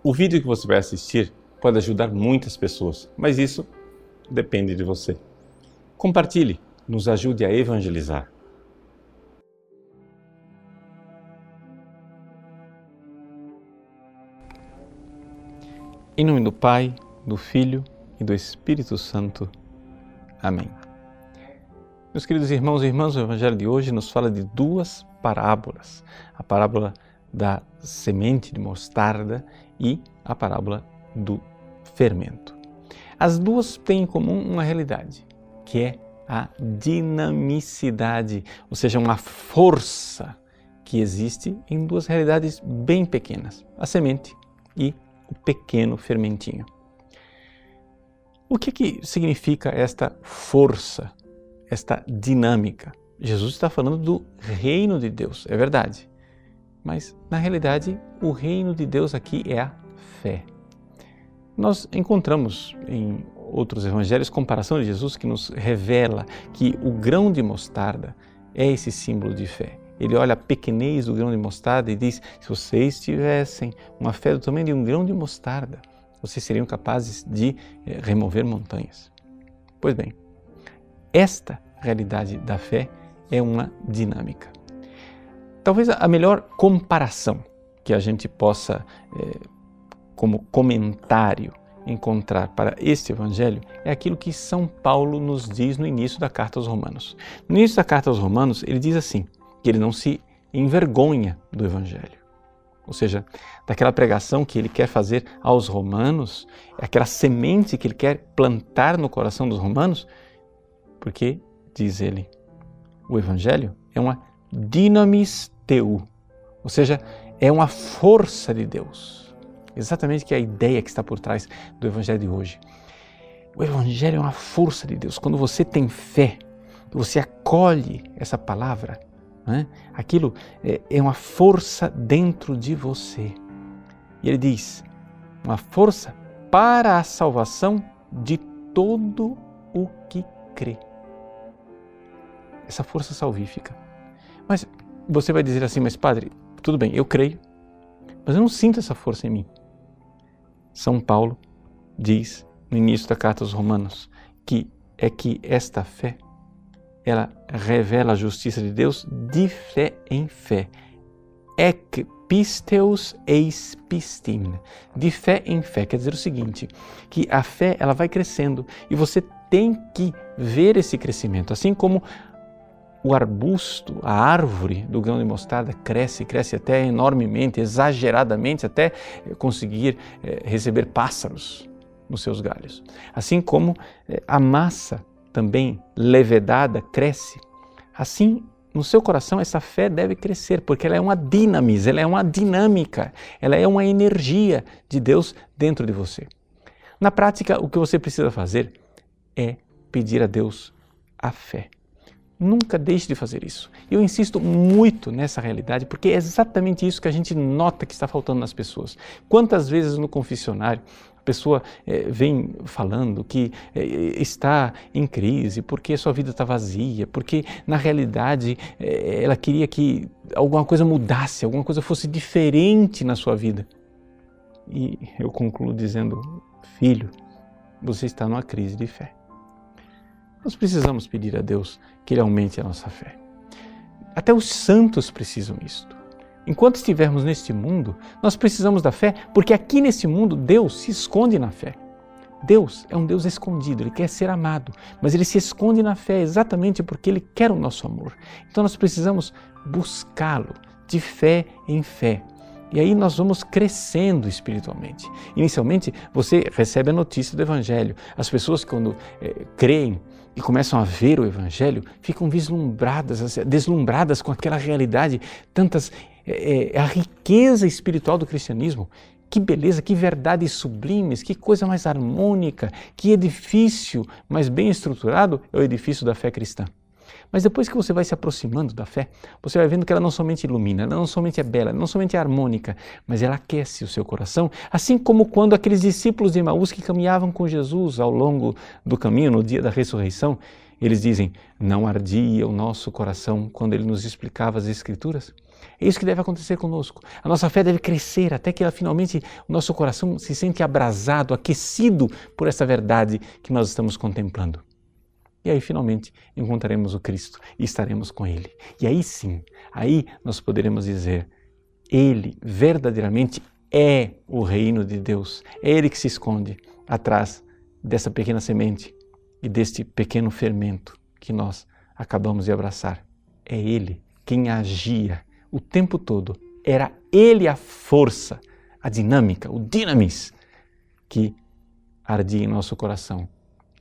O vídeo que você vai assistir pode ajudar muitas pessoas, mas isso depende de você. Compartilhe, nos ajude a evangelizar. Em nome do Pai, do Filho e do Espírito Santo. Amém. Meus queridos irmãos e irmãs, o Evangelho de hoje nos fala de duas parábolas: a parábola da semente de mostarda e a parábola do fermento. As duas têm em comum uma realidade, que é a dinamicidade, ou seja, uma força que existe em duas realidades bem pequenas: a semente e o pequeno fermentinho. O que, que significa esta força, esta dinâmica? Jesus está falando do reino de Deus, é verdade. Mas, na realidade, o reino de Deus aqui é a fé. Nós encontramos em outros evangelhos comparação de Jesus que nos revela que o grão de mostarda é esse símbolo de fé. Ele olha a pequenez do grão de mostarda e diz: se vocês tivessem uma fé do tamanho de um grão de mostarda, vocês seriam capazes de eh, remover montanhas. Pois bem, esta realidade da fé é uma dinâmica. Talvez a melhor comparação que a gente possa, eh, como comentário, encontrar para este Evangelho é aquilo que São Paulo nos diz no início da carta aos Romanos. No início da carta aos Romanos, ele diz assim: que ele não se envergonha do Evangelho. Ou seja, daquela pregação que ele quer fazer aos romanos, aquela semente que ele quer plantar no coração dos romanos, porque, diz ele, o Evangelho é uma dinamis teu, ou seja, é uma força de Deus. Exatamente que é a ideia que está por trás do Evangelho de hoje. O Evangelho é uma força de Deus. Quando você tem fé, você acolhe essa palavra, né? Aquilo é, é uma força dentro de você. E ele diz: uma força para a salvação de todo o que crê. Essa força salvífica. Mas você vai dizer assim, mas padre, tudo bem, eu creio, mas eu não sinto essa força em mim. São Paulo diz no início da carta aos Romanos que é que esta fé ela revela a justiça de Deus de fé em fé. Ec pisteus eis pistim. De fé em fé. Quer dizer o seguinte, que a fé ela vai crescendo e você tem que ver esse crescimento. Assim como o arbusto, a árvore do grão de mostarda cresce, cresce até enormemente, exageradamente, até conseguir eh, receber pássaros nos seus galhos. Assim como eh, a massa também levedada cresce, assim no seu coração essa fé deve crescer, porque ela é uma dinamis, ela é uma dinâmica, ela é uma energia de Deus dentro de você. Na prática, o que você precisa fazer é pedir a Deus a fé. Nunca deixe de fazer isso. Eu insisto muito nessa realidade porque é exatamente isso que a gente nota que está faltando nas pessoas. Quantas vezes no confessionário a pessoa é, vem falando que é, está em crise porque sua vida está vazia, porque na realidade é, ela queria que alguma coisa mudasse, alguma coisa fosse diferente na sua vida. E eu concluo dizendo: filho, você está numa crise de fé. Nós precisamos pedir a Deus que Ele aumente a nossa fé. Até os santos precisam isto. Enquanto estivermos neste mundo, nós precisamos da fé, porque aqui neste mundo Deus se esconde na fé. Deus é um Deus escondido, Ele quer ser amado, mas Ele se esconde na fé exatamente porque Ele quer o nosso amor. Então nós precisamos buscá-lo de fé em fé. E aí nós vamos crescendo espiritualmente. Inicialmente, você recebe a notícia do Evangelho. As pessoas, quando é, creem e começam a ver o Evangelho, ficam vislumbradas, assim, deslumbradas com aquela realidade, tantas é, é, a riqueza espiritual do cristianismo. Que beleza, que verdades sublimes, que coisa mais harmônica, que edifício mais bem estruturado é o edifício da fé cristã. Mas depois que você vai se aproximando da fé, você vai vendo que ela não somente ilumina, ela não somente é bela, não somente é harmônica, mas ela aquece o seu coração, assim como quando aqueles discípulos de Emaús que caminhavam com Jesus ao longo do caminho, no dia da ressurreição, Eles dizem: Não ardia o nosso coração quando ele nos explicava as Escrituras? É isso que deve acontecer conosco. A nossa fé deve crescer até que ela, finalmente o nosso coração se sente abrasado, aquecido por essa verdade que nós estamos contemplando. E aí finalmente encontraremos o Cristo e estaremos com Ele. E aí sim, aí nós poderemos dizer: Ele verdadeiramente é o reino de Deus. É Ele que se esconde atrás dessa pequena semente e deste pequeno fermento que nós acabamos de abraçar. É Ele quem agia o tempo todo. Era Ele a força, a dinâmica, o dinamis que ardia em nosso coração